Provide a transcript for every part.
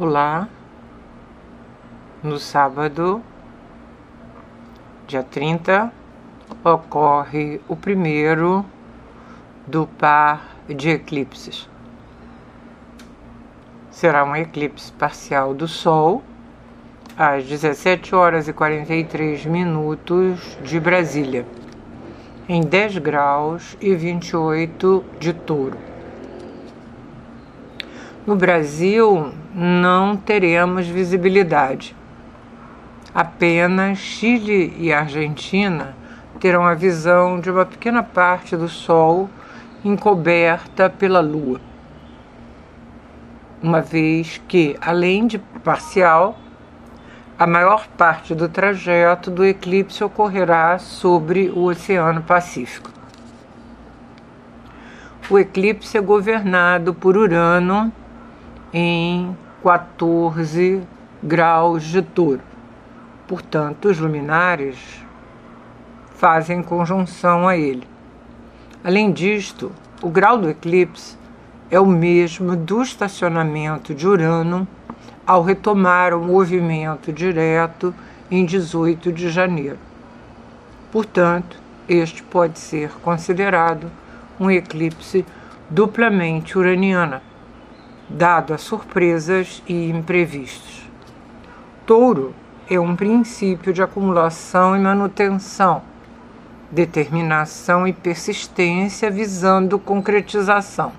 Olá, no sábado, dia 30, ocorre o primeiro do par de eclipses. Será um eclipse parcial do Sol às 17 horas e 43 minutos de Brasília, em 10 graus e 28 de Touro. No Brasil, não teremos visibilidade. Apenas Chile e Argentina terão a visão de uma pequena parte do Sol encoberta pela Lua. Uma vez que, além de parcial, a maior parte do trajeto do eclipse ocorrerá sobre o Oceano Pacífico. O eclipse é governado por Urano em 14 graus de touro. Portanto, os luminares fazem conjunção a ele. Além disto, o grau do eclipse é o mesmo do estacionamento de Urano ao retomar o movimento direto em 18 de janeiro. Portanto, este pode ser considerado um eclipse duplamente uraniana dado a surpresas e imprevistos. Touro é um princípio de acumulação e manutenção, determinação e persistência visando concretização.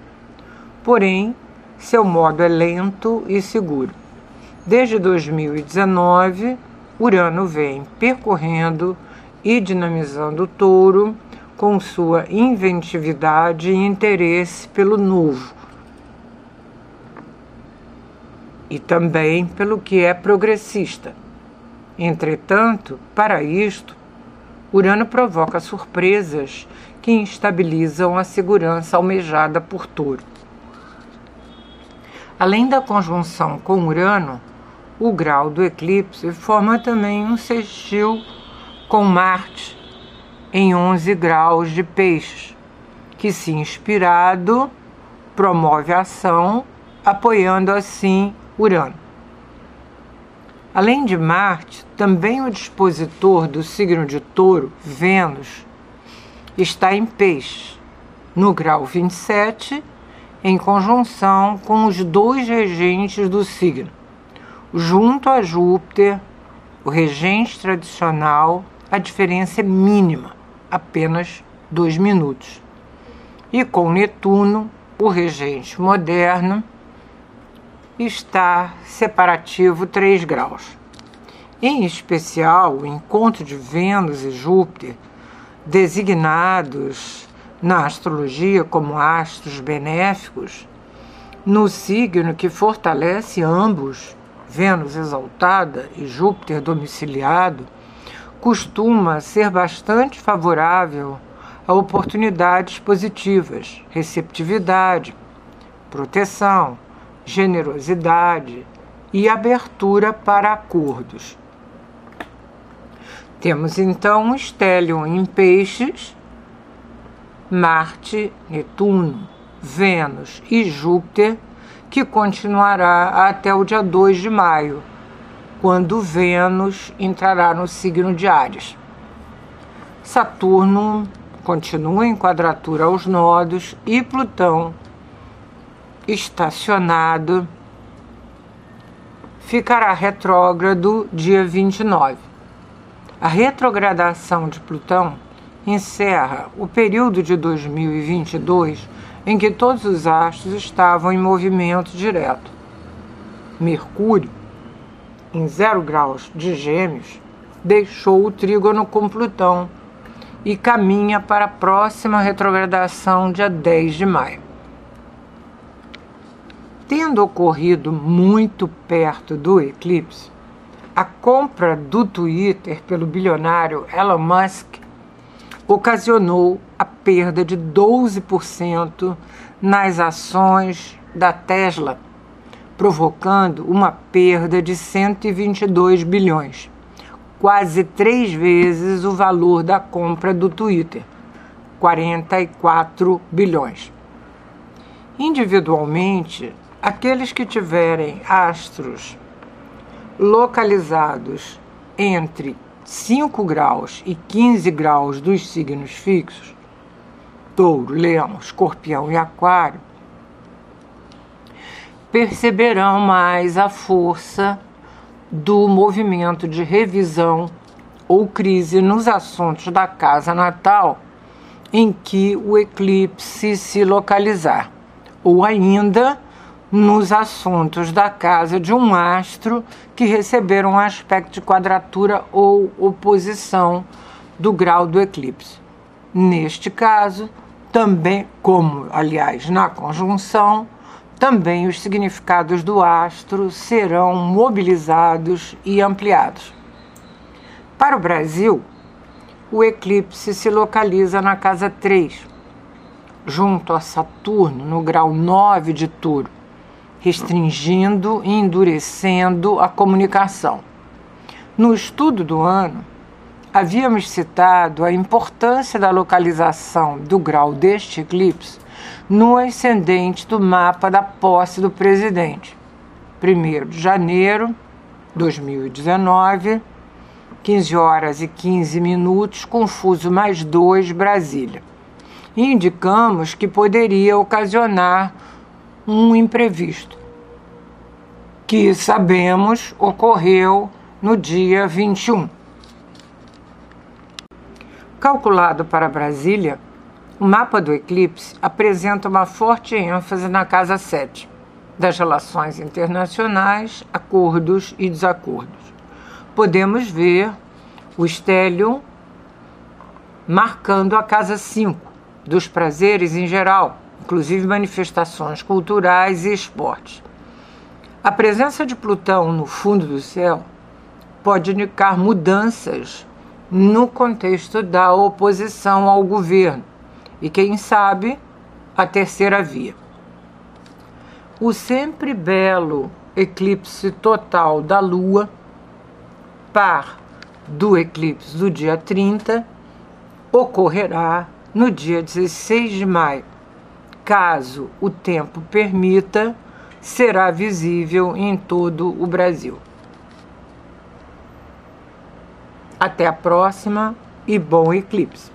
Porém, seu modo é lento e seguro. Desde 2019, Urano vem percorrendo e dinamizando o touro com sua inventividade e interesse pelo novo, e também pelo que é progressista. Entretanto, para isto, Urano provoca surpresas que instabilizam a segurança almejada por Touro. Além da conjunção com Urano, o grau do eclipse forma também um sextil com Marte em 11 graus de peixes, que, se inspirado, promove a ação, apoiando assim Urano. Além de Marte, também o dispositor do signo de Touro, Vênus, está em Peixe, no grau 27, em conjunção com os dois regentes do signo, junto a Júpiter, o regente tradicional, a diferença é mínima, apenas dois minutos. E com Netuno, o regente moderno, está separativo 3 graus. Em especial, o encontro de Vênus e Júpiter, designados na astrologia como astros benéficos, no signo que fortalece ambos, Vênus exaltada e Júpiter domiciliado, costuma ser bastante favorável a oportunidades positivas, receptividade, proteção, generosidade e abertura para acordos. Temos então estélio em peixes, Marte, Netuno, Vênus e Júpiter, que continuará até o dia 2 de maio, quando Vênus entrará no signo de Ares. Saturno continua em quadratura aos nodos e Plutão estacionado ficará retrógrado dia 29. A retrogradação de Plutão encerra o período de 2022 em que todos os astros estavam em movimento direto. Mercúrio, em zero graus de Gêmeos, deixou o trígono com Plutão e caminha para a próxima retrogradação, dia 10 de maio tendo ocorrido muito perto do eclipse, a compra do Twitter pelo bilionário Elon Musk ocasionou a perda de 12% nas ações da Tesla, provocando uma perda de 122 bilhões, quase três vezes o valor da compra do Twitter, 44 bilhões. Individualmente, Aqueles que tiverem astros localizados entre 5 graus e 15 graus dos signos fixos, touro, leão, escorpião e aquário, perceberão mais a força do movimento de revisão ou crise nos assuntos da casa natal em que o eclipse se localizar, ou ainda nos assuntos da casa de um astro que receberam um aspecto de quadratura ou oposição do grau do eclipse. Neste caso, também, como aliás na conjunção, também os significados do astro serão mobilizados e ampliados. Para o Brasil, o eclipse se localiza na casa 3, junto a Saturno, no grau 9 de Touro restringindo e endurecendo a comunicação. No estudo do ano, havíamos citado a importância da localização do grau deste eclipse no ascendente do mapa da posse do presidente. 1 de janeiro de 2019, 15 horas e 15 minutos, confuso mais 2, Brasília. Indicamos que poderia ocasionar um imprevisto, que sabemos ocorreu no dia 21. Calculado para Brasília, o mapa do eclipse apresenta uma forte ênfase na casa 7, das relações internacionais, acordos e desacordos. Podemos ver o estélio marcando a casa 5, dos prazeres em geral, inclusive manifestações culturais e esportes. A presença de Plutão no fundo do céu pode indicar mudanças no contexto da oposição ao governo e, quem sabe, a terceira via. O sempre belo eclipse total da Lua, par do eclipse do dia 30, ocorrerá no dia 16 de maio caso o tempo permita, será visível em todo o Brasil. Até a próxima e bom eclipse!